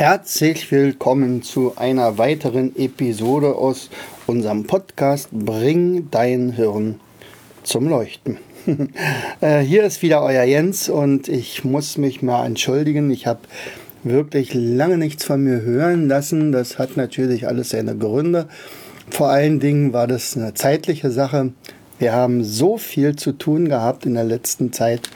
Herzlich willkommen zu einer weiteren Episode aus unserem Podcast Bring dein Hirn zum Leuchten. Äh, hier ist wieder euer Jens und ich muss mich mal entschuldigen. Ich habe wirklich lange nichts von mir hören lassen. Das hat natürlich alles seine Gründe. Vor allen Dingen war das eine zeitliche Sache. Wir haben so viel zu tun gehabt in der letzten Zeit,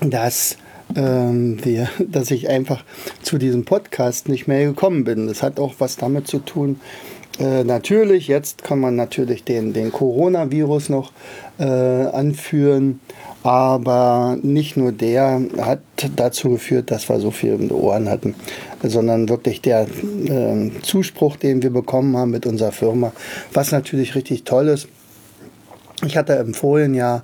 dass ähm, wir, dass ich einfach zu diesem Podcast nicht mehr gekommen bin. Das hat auch was damit zu tun. Äh, natürlich, jetzt kann man natürlich den, den Coronavirus noch äh, anführen, aber nicht nur der hat dazu geführt, dass wir so viel in den Ohren hatten, sondern wirklich der äh, Zuspruch, den wir bekommen haben mit unserer Firma, was natürlich richtig toll ist. Ich hatte vorigen Jahr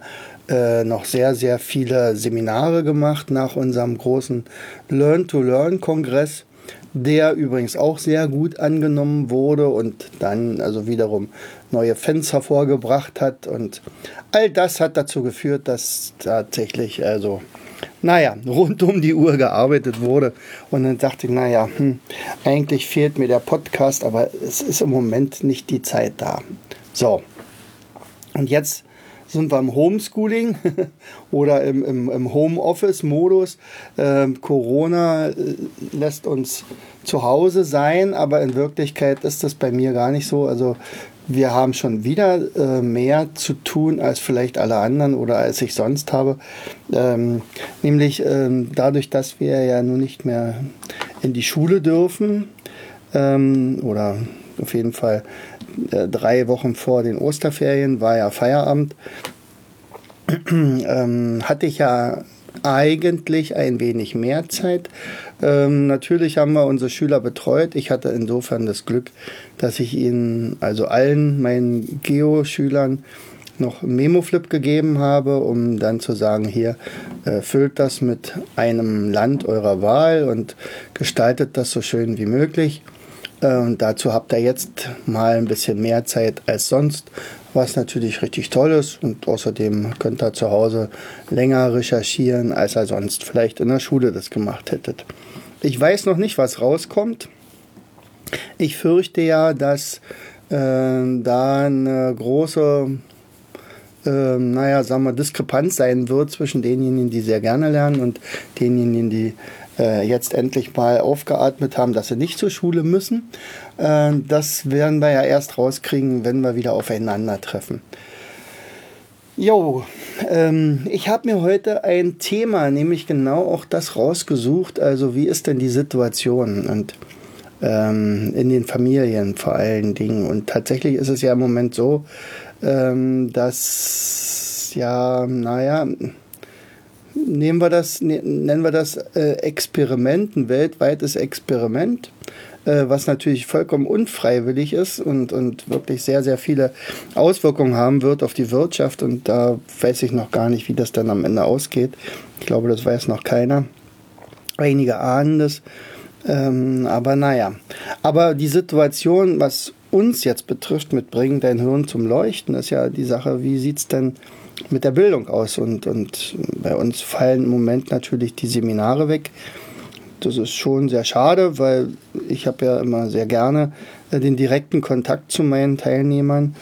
äh, noch sehr, sehr viele Seminare gemacht nach unserem großen Learn-to-Learn-Kongress, der übrigens auch sehr gut angenommen wurde und dann also wiederum neue Fans hervorgebracht hat. Und all das hat dazu geführt, dass tatsächlich also naja, rund um die Uhr gearbeitet wurde. Und dann dachte ich, naja, hm, eigentlich fehlt mir der Podcast, aber es ist im Moment nicht die Zeit da. So, und jetzt sind wir im Homeschooling oder im, im, im Homeoffice-Modus. Ähm, Corona äh, lässt uns zu Hause sein, aber in Wirklichkeit ist das bei mir gar nicht so. Also wir haben schon wieder äh, mehr zu tun als vielleicht alle anderen oder als ich sonst habe. Ähm, nämlich ähm, dadurch, dass wir ja nun nicht mehr in die Schule dürfen ähm, oder auf jeden Fall äh, drei Wochen vor den Osterferien war ja Feierabend. ähm, hatte ich ja eigentlich ein wenig mehr Zeit. Ähm, natürlich haben wir unsere Schüler betreut. Ich hatte insofern das Glück, dass ich ihnen, also allen meinen Geo-Schülern, noch Memo-Flip gegeben habe, um dann zu sagen, hier äh, füllt das mit einem Land eurer Wahl und gestaltet das so schön wie möglich. Äh, und dazu habt ihr jetzt mal ein bisschen mehr Zeit als sonst, was natürlich richtig toll ist. Und außerdem könnt ihr zu Hause länger recherchieren, als ihr sonst vielleicht in der Schule das gemacht hättet. Ich weiß noch nicht, was rauskommt. Ich fürchte ja, dass äh, da eine große, äh, naja, sagen wir, Diskrepanz sein wird zwischen denjenigen, die sehr gerne lernen und denjenigen, die äh, jetzt endlich mal aufgeatmet haben, dass sie nicht zur Schule müssen. Äh, das werden wir ja erst rauskriegen, wenn wir wieder aufeinandertreffen. Jo, ähm, ich habe mir heute ein Thema, nämlich genau auch das rausgesucht. Also wie ist denn die Situation und ähm, in den Familien vor allen Dingen. Und tatsächlich ist es ja im Moment so, ähm, dass ja, naja, nehmen wir das, ne, nennen wir das äh, Experiment, ein weltweites Experiment, äh, was natürlich vollkommen unfreiwillig ist und, und wirklich sehr, sehr viele Auswirkungen haben wird auf die Wirtschaft. Und da weiß ich noch gar nicht, wie das dann am Ende ausgeht. Ich glaube, das weiß noch keiner. Einige ahnen das. Ähm, aber naja. Aber die Situation, was uns jetzt betrifft, mit Bringen dein Hirn zum Leuchten, ist ja die Sache, wie sieht es denn mit der Bildung aus. Und, und bei uns fallen im Moment natürlich die Seminare weg. Das ist schon sehr schade, weil ich habe ja immer sehr gerne äh, den direkten Kontakt zu meinen Teilnehmern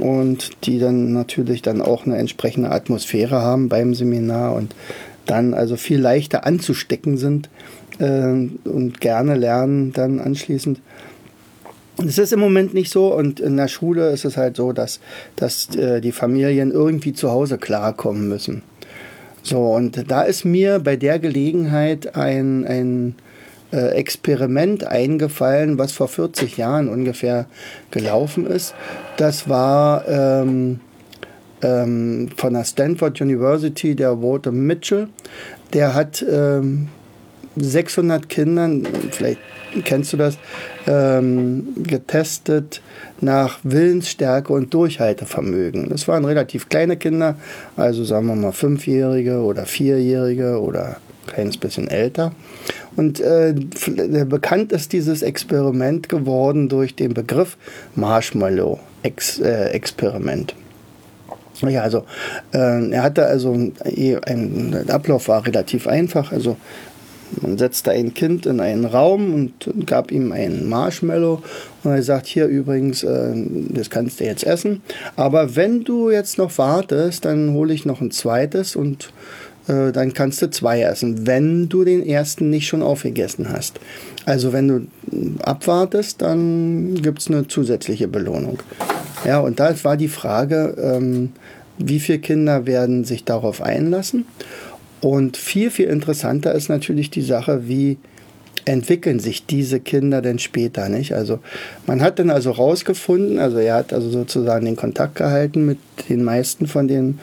und die dann natürlich dann auch eine entsprechende Atmosphäre haben beim Seminar und dann also viel leichter anzustecken sind äh, und gerne lernen dann anschließend. Es ist im Moment nicht so und in der Schule ist es halt so, dass, dass äh, die Familien irgendwie zu Hause klarkommen müssen. So, und da ist mir bei der Gelegenheit ein, ein äh, Experiment eingefallen, was vor 40 Jahren ungefähr gelaufen ist. Das war ähm, ähm, von der Stanford University, der Walter Mitchell. Der hat ähm, 600 Kindern, vielleicht kennst du das, ähm, getestet nach Willensstärke und Durchhaltevermögen. Das waren relativ kleine Kinder, also sagen wir mal Fünfjährige oder Vierjährige oder ein kleines bisschen älter. Und äh, bekannt ist dieses Experiment geworden durch den Begriff Marshmallow-Experiment. Ja, also äh, er hatte also ein, ein, Ablauf war relativ einfach. Also man setzte ein Kind in einen Raum und gab ihm einen Marshmallow und er sagt, hier übrigens, äh, das kannst du jetzt essen. Aber wenn du jetzt noch wartest, dann hole ich noch ein zweites und äh, dann kannst du zwei essen, wenn du den ersten nicht schon aufgegessen hast. Also wenn du abwartest, dann gibt es eine zusätzliche Belohnung. Ja, und da war die Frage, ähm, wie viele Kinder werden sich darauf einlassen? Und viel, viel interessanter ist natürlich die Sache, wie entwickeln sich diese Kinder denn später, nicht? Also man hat dann also rausgefunden, also er hat also sozusagen den Kontakt gehalten mit den meisten von den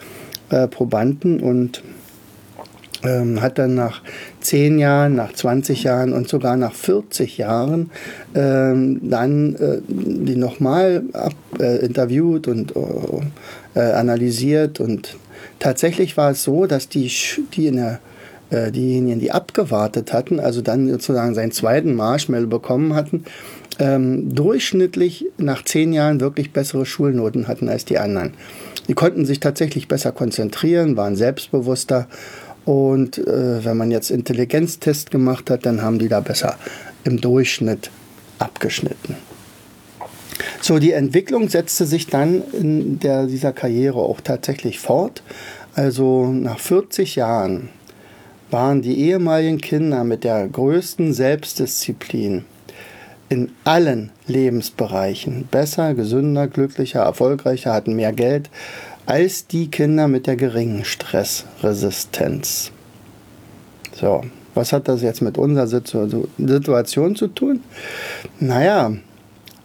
äh, Probanden und ähm, hat dann nach 10 Jahren, nach 20 Jahren und sogar nach 40 Jahren ähm, dann äh, die nochmal äh, interviewt und äh, analysiert und tatsächlich war es so, dass die, die in der äh, diejenigen, die abgewartet hatten, also dann sozusagen seinen zweiten Marshmallow bekommen hatten, ähm, durchschnittlich nach zehn Jahren wirklich bessere Schulnoten hatten als die anderen. Die konnten sich tatsächlich besser konzentrieren, waren selbstbewusster und äh, wenn man jetzt Intelligenztest gemacht hat, dann haben die da besser im Durchschnitt abgeschnitten. So, die Entwicklung setzte sich dann in der, dieser Karriere auch tatsächlich fort. Also nach 40 Jahren waren die ehemaligen Kinder mit der größten Selbstdisziplin in allen Lebensbereichen besser, gesünder, glücklicher, erfolgreicher, hatten mehr Geld als die Kinder mit der geringen Stressresistenz. So, was hat das jetzt mit unserer Situation zu tun? Naja,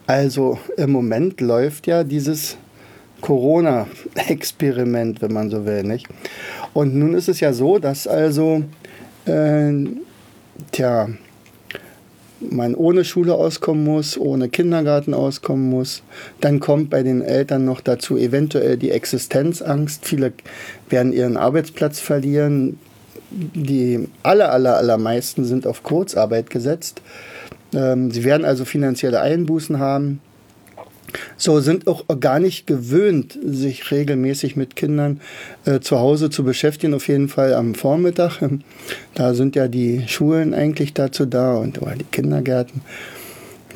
also im Moment läuft ja dieses Corona-Experiment, wenn man so will, nicht? Und nun ist es ja so, dass also, äh, tja, man ohne Schule auskommen muss, ohne Kindergarten auskommen muss. Dann kommt bei den Eltern noch dazu eventuell die Existenzangst. Viele werden ihren Arbeitsplatz verlieren. Die aller, aller, allermeisten sind auf Kurzarbeit gesetzt. Ähm, sie werden also finanzielle Einbußen haben. So sind auch gar nicht gewöhnt, sich regelmäßig mit Kindern äh, zu Hause zu beschäftigen, auf jeden Fall am Vormittag. Da sind ja die Schulen eigentlich dazu da und oder die Kindergärten.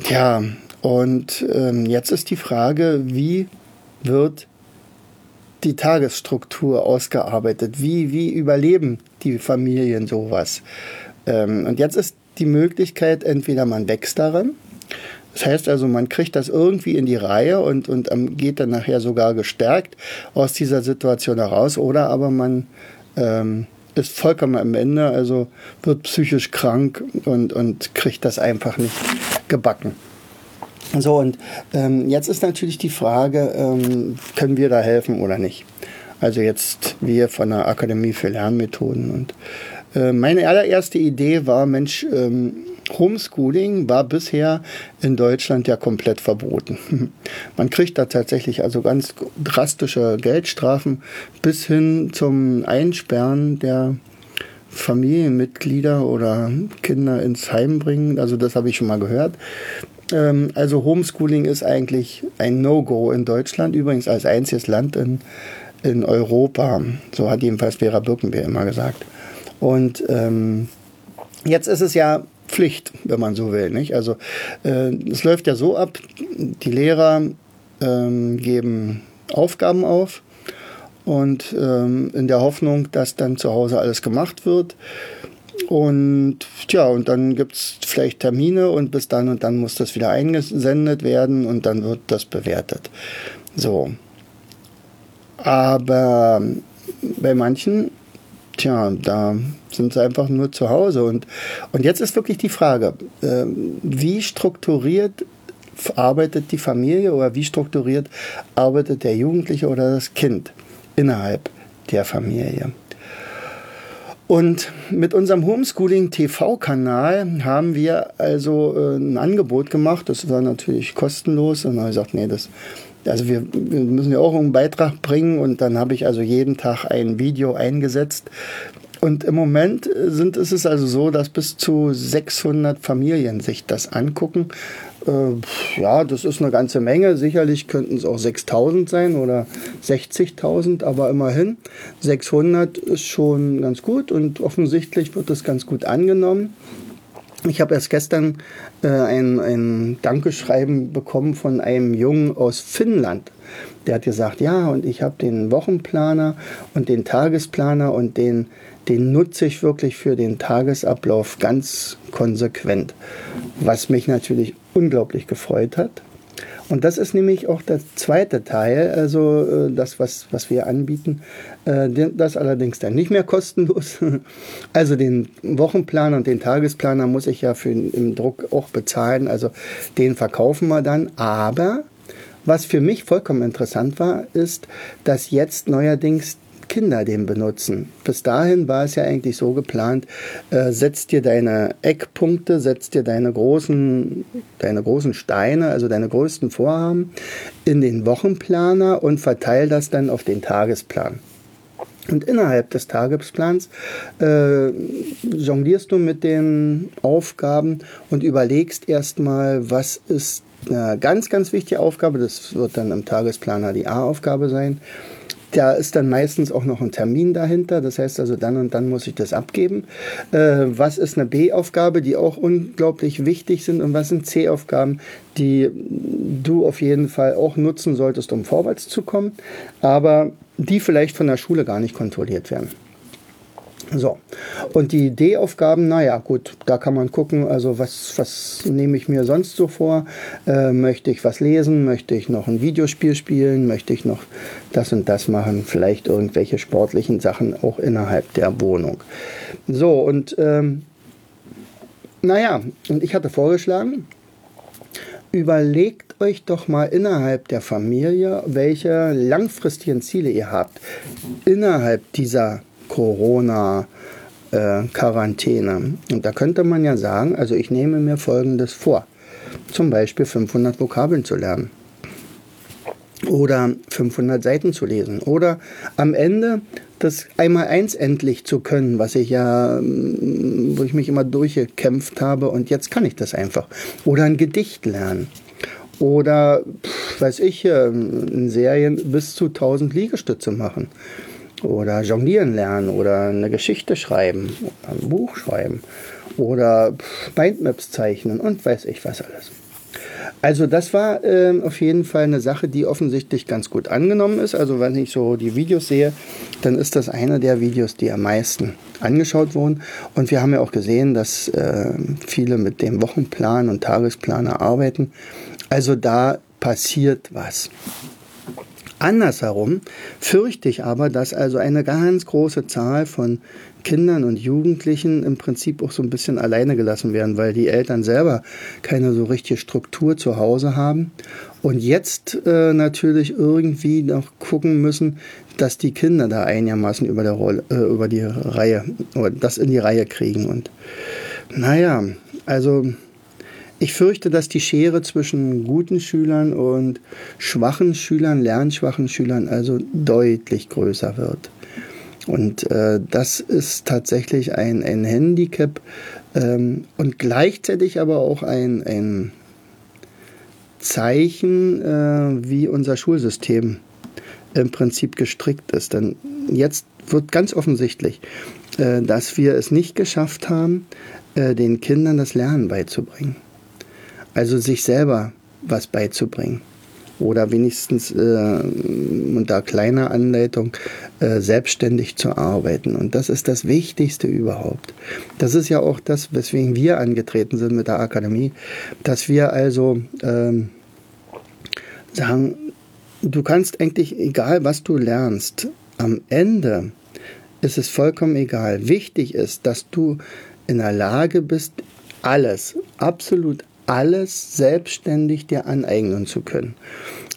Ja, und ähm, jetzt ist die Frage, wie wird die Tagesstruktur ausgearbeitet? Wie, wie überleben die Familien sowas? Ähm, und jetzt ist die Möglichkeit, entweder man wächst daran, das heißt also, man kriegt das irgendwie in die Reihe und, und geht dann nachher sogar gestärkt aus dieser Situation heraus, oder aber man ähm, ist vollkommen am Ende, also wird psychisch krank und, und kriegt das einfach nicht gebacken. So, und ähm, jetzt ist natürlich die Frage, ähm, können wir da helfen oder nicht? Also jetzt wir von der Akademie für Lernmethoden. Und äh, meine allererste Idee war, Mensch, ähm, Homeschooling war bisher in Deutschland ja komplett verboten. Man kriegt da tatsächlich also ganz drastische Geldstrafen bis hin zum Einsperren der Familienmitglieder oder Kinder ins Heim bringen. Also das habe ich schon mal gehört. Ähm, also Homeschooling ist eigentlich ein No-Go in Deutschland, übrigens als einziges Land in, in Europa. So hat jedenfalls Vera Birkenbeer immer gesagt. Und ähm, jetzt ist es ja Pflicht, wenn man so will. Nicht? Also äh, es läuft ja so ab, die Lehrer ähm, geben Aufgaben auf und ähm, in der Hoffnung, dass dann zu Hause alles gemacht wird. Und tja, und dann gibt es vielleicht Termine und bis dann und dann muss das wieder eingesendet werden und dann wird das bewertet. So. Aber bei manchen tja, da sind sie einfach nur zu Hause. Und, und jetzt ist wirklich die Frage, äh, wie strukturiert arbeitet die Familie oder wie strukturiert arbeitet der Jugendliche oder das Kind innerhalb der Familie? Und mit unserem Homeschooling TV-Kanal haben wir also äh, ein Angebot gemacht. Das war natürlich kostenlos. Und dann habe ich gesagt, nee, das, also wir, müssen ja auch einen Beitrag bringen. Und dann habe ich also jeden Tag ein Video eingesetzt. Und im Moment sind, ist es also so, dass bis zu 600 Familien sich das angucken. Äh, ja, das ist eine ganze Menge. Sicherlich könnten es auch 6000 sein oder 60.000, aber immerhin 600 ist schon ganz gut und offensichtlich wird es ganz gut angenommen. Ich habe erst gestern äh, ein, ein Dankeschreiben bekommen von einem Jungen aus Finnland. Der hat gesagt, ja, und ich habe den Wochenplaner und den Tagesplaner und den, den nutze ich wirklich für den Tagesablauf ganz konsequent. Was mich natürlich unglaublich gefreut hat. Und das ist nämlich auch der zweite Teil, also äh, das, was, was wir anbieten. Äh, das allerdings dann nicht mehr kostenlos. Also den Wochenplaner und den Tagesplaner muss ich ja für im Druck auch bezahlen. Also den verkaufen wir dann. Aber was für mich vollkommen interessant war, ist, dass jetzt neuerdings Kinder den benutzen. Bis dahin war es ja eigentlich so geplant, äh, setzt dir deine Eckpunkte, setzt dir deine großen, deine großen Steine, also deine größten Vorhaben in den Wochenplaner und verteil das dann auf den Tagesplan. Und innerhalb des Tagesplans äh, jonglierst du mit den Aufgaben und überlegst erstmal, was ist eine ganz, ganz wichtige Aufgabe. Das wird dann im Tagesplaner die A-Aufgabe sein. Da ist dann meistens auch noch ein Termin dahinter. Das heißt also, dann und dann muss ich das abgeben. Äh, was ist eine B-Aufgabe, die auch unglaublich wichtig sind? Und was sind C-Aufgaben, die du auf jeden Fall auch nutzen solltest, um vorwärts zu kommen, aber die vielleicht von der Schule gar nicht kontrolliert werden? So, und die D-Aufgaben, naja, gut, da kann man gucken, also was, was nehme ich mir sonst so vor? Äh, möchte ich was lesen? Möchte ich noch ein Videospiel spielen? Möchte ich noch das und das machen? Vielleicht irgendwelche sportlichen Sachen auch innerhalb der Wohnung. So, und ähm, naja, und ich hatte vorgeschlagen, überlegt euch doch mal innerhalb der Familie, welche langfristigen Ziele ihr habt. Innerhalb dieser Corona-Quarantäne. Und da könnte man ja sagen, also ich nehme mir Folgendes vor. Zum Beispiel 500 Vokabeln zu lernen. Oder 500 Seiten zu lesen. Oder am Ende das einmal eins endlich zu können, was ich ja, wo ich mich immer durchgekämpft habe und jetzt kann ich das einfach. Oder ein Gedicht lernen. Oder, weiß ich, in Serien bis zu 1000 Liegestütze machen oder jonglieren lernen oder eine Geschichte schreiben, oder ein Buch schreiben oder Mindmaps zeichnen und weiß ich was alles. Also das war äh, auf jeden Fall eine Sache, die offensichtlich ganz gut angenommen ist. Also wenn ich so die Videos sehe, dann ist das eine der Videos, die am meisten angeschaut wurden. Und wir haben ja auch gesehen, dass äh, viele mit dem Wochenplan und Tagesplaner arbeiten. Also da passiert was. Andersherum fürchte ich aber, dass also eine ganz große Zahl von Kindern und Jugendlichen im Prinzip auch so ein bisschen alleine gelassen werden, weil die Eltern selber keine so richtige Struktur zu Hause haben und jetzt äh, natürlich irgendwie noch gucken müssen, dass die Kinder da einigermaßen über, der Rolle, äh, über die Reihe oder das in die Reihe kriegen und naja, also ich fürchte, dass die Schere zwischen guten Schülern und schwachen Schülern, lernschwachen Schülern also deutlich größer wird. Und äh, das ist tatsächlich ein, ein Handicap ähm, und gleichzeitig aber auch ein, ein Zeichen, äh, wie unser Schulsystem im Prinzip gestrickt ist. Denn jetzt wird ganz offensichtlich, äh, dass wir es nicht geschafft haben, äh, den Kindern das Lernen beizubringen. Also sich selber was beizubringen. Oder wenigstens äh, unter kleiner Anleitung äh, selbstständig zu arbeiten. Und das ist das Wichtigste überhaupt. Das ist ja auch das, weswegen wir angetreten sind mit der Akademie, dass wir also ähm, sagen, du kannst eigentlich, egal was du lernst, am Ende ist es vollkommen egal. Wichtig ist, dass du in der Lage bist, alles, absolut alles selbstständig dir aneignen zu können.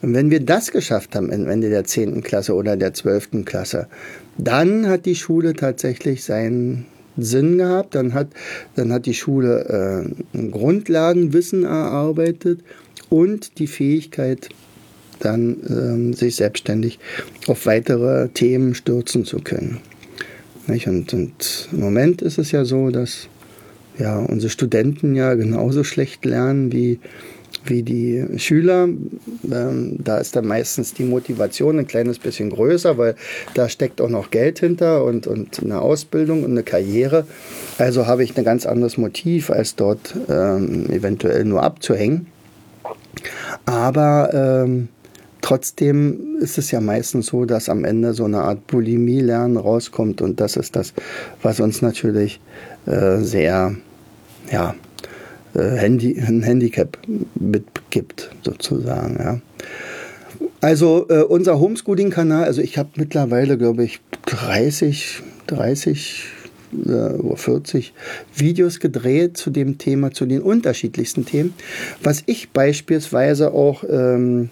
Und wenn wir das geschafft haben am Ende der 10. Klasse oder der 12. Klasse, dann hat die Schule tatsächlich seinen Sinn gehabt. Dann hat, dann hat die Schule äh, Grundlagenwissen erarbeitet und die Fähigkeit, dann ähm, sich selbstständig auf weitere Themen stürzen zu können. Und, und im Moment ist es ja so, dass ja, unsere Studenten ja genauso schlecht lernen wie, wie die Schüler. Ähm, da ist dann meistens die Motivation ein kleines bisschen größer, weil da steckt auch noch Geld hinter und, und eine Ausbildung und eine Karriere. Also habe ich ein ganz anderes Motiv, als dort ähm, eventuell nur abzuhängen. Aber ähm, trotzdem ist es ja meistens so, dass am Ende so eine Art Bulimie-Lernen rauskommt und das ist das, was uns natürlich äh, sehr ja, äh, Handy, ein Handicap mitgibt, sozusagen. Ja. Also äh, unser Homeschooling-Kanal, also ich habe mittlerweile, glaube ich, 30, 30 äh, oder 40 Videos gedreht zu dem Thema, zu den unterschiedlichsten Themen. Was ich beispielsweise auch ähm,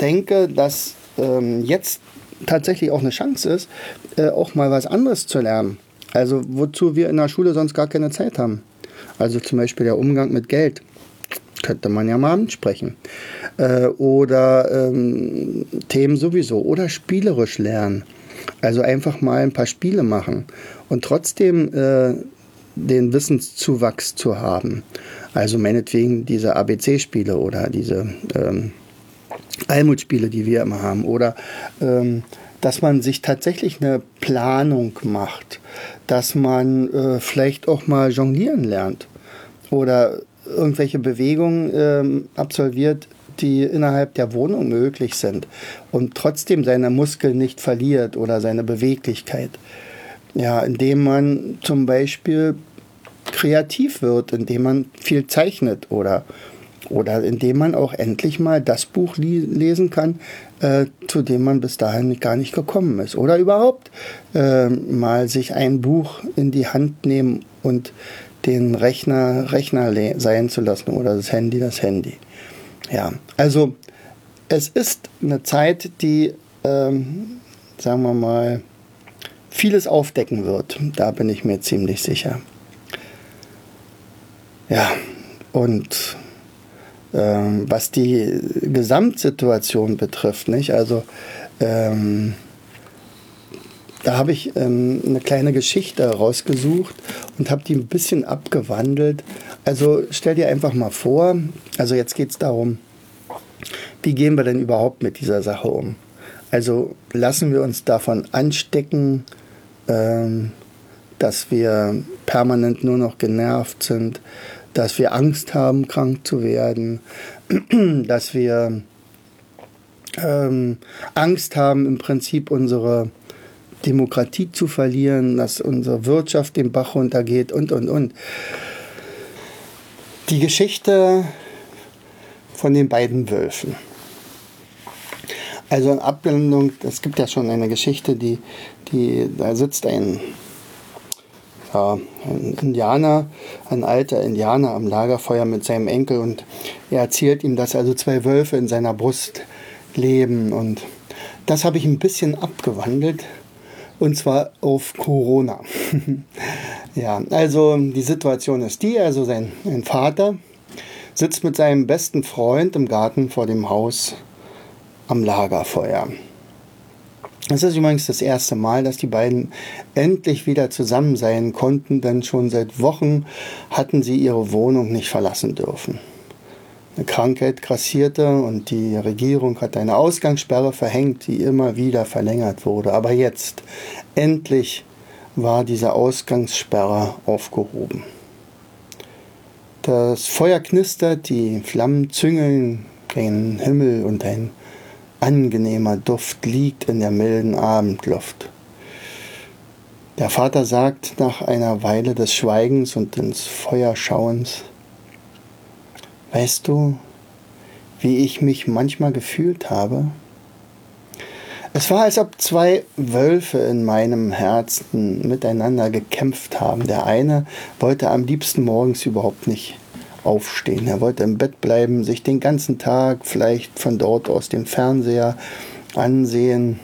denke, dass ähm, jetzt tatsächlich auch eine Chance ist, äh, auch mal was anderes zu lernen. Also wozu wir in der Schule sonst gar keine Zeit haben. Also zum Beispiel der Umgang mit Geld. Könnte man ja mal ansprechen. Äh, oder ähm, Themen sowieso. Oder spielerisch lernen. Also einfach mal ein paar Spiele machen. Und trotzdem äh, den Wissenszuwachs zu haben. Also meinetwegen diese ABC-Spiele oder diese ähm, Almut-Spiele, die wir immer haben. Oder ähm, dass man sich tatsächlich eine Planung macht, dass man äh, vielleicht auch mal jonglieren lernt oder irgendwelche Bewegungen ähm, absolviert, die innerhalb der Wohnung möglich sind und trotzdem seine Muskeln nicht verliert oder seine Beweglichkeit. Ja, indem man zum Beispiel kreativ wird, indem man viel zeichnet oder oder indem man auch endlich mal das Buch lesen kann, äh, zu dem man bis dahin gar nicht gekommen ist. Oder überhaupt äh, mal sich ein Buch in die Hand nehmen und den Rechner Rechner sein zu lassen oder das Handy das Handy. Ja, also es ist eine Zeit, die, ähm, sagen wir mal, vieles aufdecken wird. Da bin ich mir ziemlich sicher. Ja, und ähm, was die Gesamtsituation betrifft, nicht? Also ähm, da habe ich ähm, eine kleine Geschichte rausgesucht und habe die ein bisschen abgewandelt. Also stell dir einfach mal vor, also jetzt geht es darum, wie gehen wir denn überhaupt mit dieser Sache um? Also lassen wir uns davon anstecken, ähm, dass wir permanent nur noch genervt sind, dass wir Angst haben, krank zu werden, dass wir ähm, Angst haben, im Prinzip unsere Demokratie zu verlieren, dass unsere Wirtschaft den Bach runtergeht und, und, und. Die Geschichte von den beiden Wölfen. Also in Abbildung, es gibt ja schon eine Geschichte, die, die, da sitzt ein ein Indianer, ein alter Indianer am Lagerfeuer mit seinem Enkel und er erzählt ihm, dass also zwei Wölfe in seiner Brust leben und das habe ich ein bisschen abgewandelt und zwar auf Corona. ja, also die Situation ist die, also sein, sein Vater sitzt mit seinem besten Freund im Garten vor dem Haus am Lagerfeuer. Es ist übrigens das erste Mal, dass die beiden endlich wieder zusammen sein konnten, denn schon seit Wochen hatten sie ihre Wohnung nicht verlassen dürfen. Eine Krankheit grassierte und die Regierung hat eine Ausgangssperre verhängt, die immer wieder verlängert wurde. Aber jetzt, endlich, war diese Ausgangssperre aufgehoben. Das Feuer knistert, die Flammen züngeln gen Himmel und ein angenehmer Duft liegt in der milden Abendluft. Der Vater sagt nach einer Weile des Schweigens und ins Feuer schauens, Weißt du, wie ich mich manchmal gefühlt habe? Es war, als ob zwei Wölfe in meinem Herzen miteinander gekämpft haben. Der eine wollte am liebsten morgens überhaupt nicht aufstehen. Er wollte im Bett bleiben, sich den ganzen Tag vielleicht von dort aus den Fernseher ansehen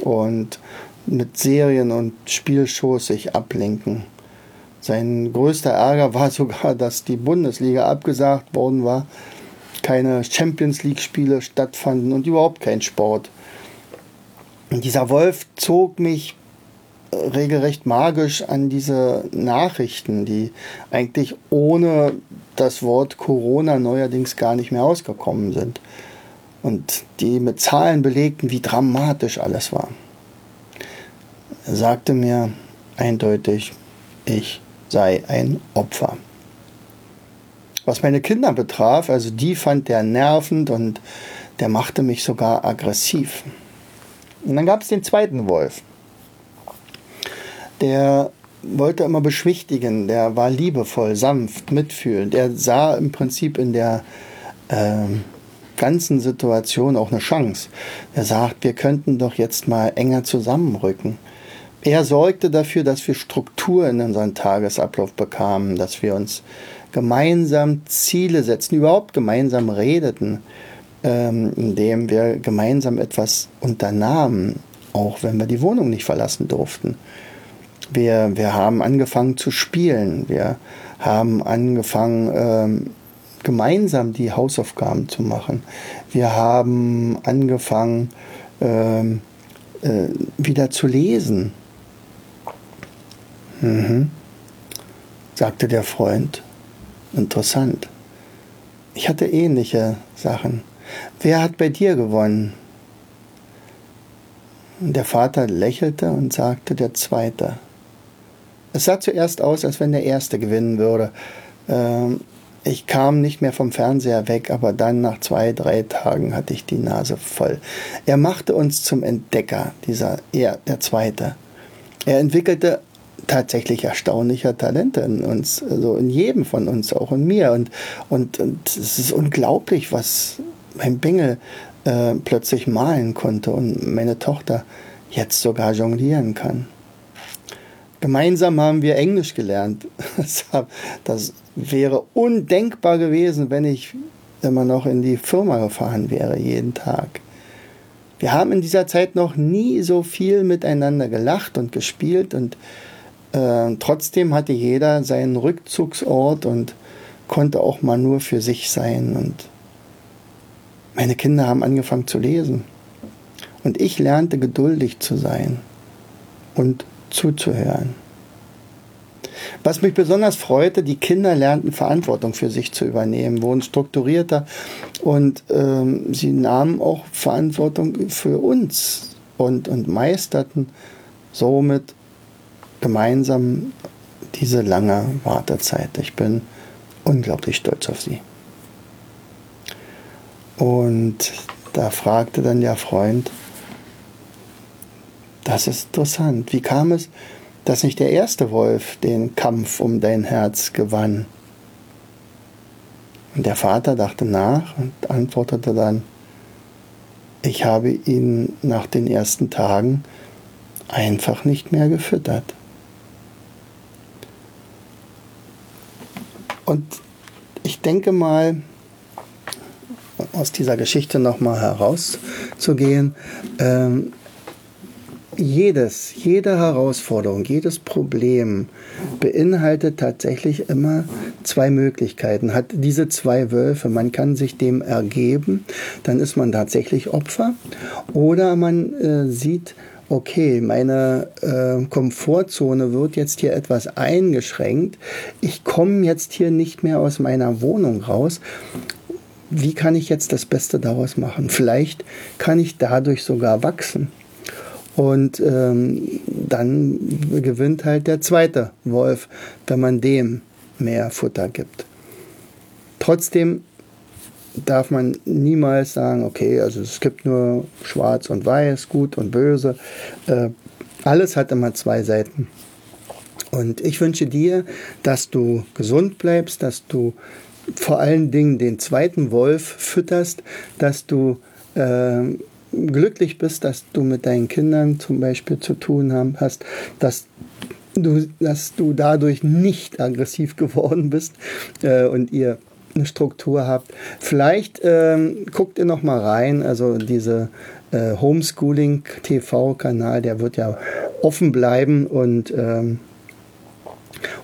und mit Serien und Spielshows sich ablenken. Sein größter Ärger war sogar, dass die Bundesliga abgesagt worden war, keine Champions League-Spiele stattfanden und überhaupt kein Sport. Und dieser Wolf zog mich regelrecht magisch an diese Nachrichten, die eigentlich ohne das Wort Corona neuerdings gar nicht mehr ausgekommen sind und die mit Zahlen belegten, wie dramatisch alles war. Er sagte mir eindeutig, ich sei ein Opfer. Was meine Kinder betraf, also die fand der nervend und der machte mich sogar aggressiv. Und dann gab es den zweiten Wolf. Der wollte immer beschwichtigen, der war liebevoll, sanft, mitfühlend. Der sah im Prinzip in der äh, ganzen Situation auch eine Chance. Er sagt, wir könnten doch jetzt mal enger zusammenrücken. Er sorgte dafür, dass wir Struktur in unseren Tagesablauf bekamen, dass wir uns gemeinsam Ziele setzen, überhaupt gemeinsam redeten, ähm, indem wir gemeinsam etwas unternahmen, auch wenn wir die Wohnung nicht verlassen durften. Wir, wir haben angefangen zu spielen, wir haben angefangen, ähm, gemeinsam die Hausaufgaben zu machen. Wir haben angefangen, ähm, äh, wieder zu lesen. Mhm. sagte der Freund. Interessant. Ich hatte ähnliche Sachen. Wer hat bei dir gewonnen? Der Vater lächelte und sagte der Zweite. Es sah zuerst aus, als wenn der Erste gewinnen würde. Ähm, ich kam nicht mehr vom Fernseher weg, aber dann nach zwei, drei Tagen hatte ich die Nase voll. Er machte uns zum Entdecker, dieser, er, der Zweite. Er entwickelte tatsächlich erstaunliche Talente in uns, also in jedem von uns, auch in mir. Und, und, und es ist unglaublich, was mein Bengel äh, plötzlich malen konnte und meine Tochter jetzt sogar jonglieren kann. Gemeinsam haben wir Englisch gelernt. Das wäre undenkbar gewesen, wenn ich immer noch in die Firma gefahren wäre, jeden Tag. Wir haben in dieser Zeit noch nie so viel miteinander gelacht und gespielt und äh, trotzdem hatte jeder seinen Rückzugsort und konnte auch mal nur für sich sein. Und meine Kinder haben angefangen zu lesen. Und ich lernte geduldig zu sein und zuzuhören. Was mich besonders freute, die Kinder lernten Verantwortung für sich zu übernehmen, wurden strukturierter und ähm, sie nahmen auch Verantwortung für uns und, und meisterten somit gemeinsam diese lange Wartezeit. Ich bin unglaublich stolz auf sie. Und da fragte dann der Freund, das ist interessant. Wie kam es, dass nicht der erste Wolf den Kampf um dein Herz gewann? Und der Vater dachte nach und antwortete dann, ich habe ihn nach den ersten Tagen einfach nicht mehr gefüttert. Und ich denke mal, aus dieser Geschichte nochmal herauszugehen, ähm, jedes, jede Herausforderung, jedes Problem beinhaltet tatsächlich immer zwei Möglichkeiten, hat diese zwei Wölfe. Man kann sich dem ergeben, dann ist man tatsächlich Opfer, oder man äh, sieht, okay, meine äh, Komfortzone wird jetzt hier etwas eingeschränkt. Ich komme jetzt hier nicht mehr aus meiner Wohnung raus. Wie kann ich jetzt das Beste daraus machen? Vielleicht kann ich dadurch sogar wachsen. Und ähm, dann gewinnt halt der zweite Wolf, wenn man dem mehr Futter gibt. Trotzdem darf man niemals sagen, okay, also es gibt nur schwarz und weiß, gut und böse. Äh, alles hat immer zwei Seiten. Und ich wünsche dir, dass du gesund bleibst, dass du vor allen Dingen den zweiten Wolf fütterst, dass du äh, glücklich bist, dass du mit deinen Kindern zum Beispiel zu tun haben, hast, dass du, dass du dadurch nicht aggressiv geworden bist äh, und ihr eine Struktur habt. Vielleicht ähm, guckt ihr noch mal rein, also diese äh, Homeschooling TV-Kanal, der wird ja offen bleiben und, ähm,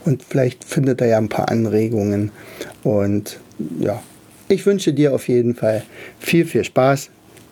und vielleicht findet er ja ein paar Anregungen. Und ja, ich wünsche dir auf jeden Fall viel, viel Spaß.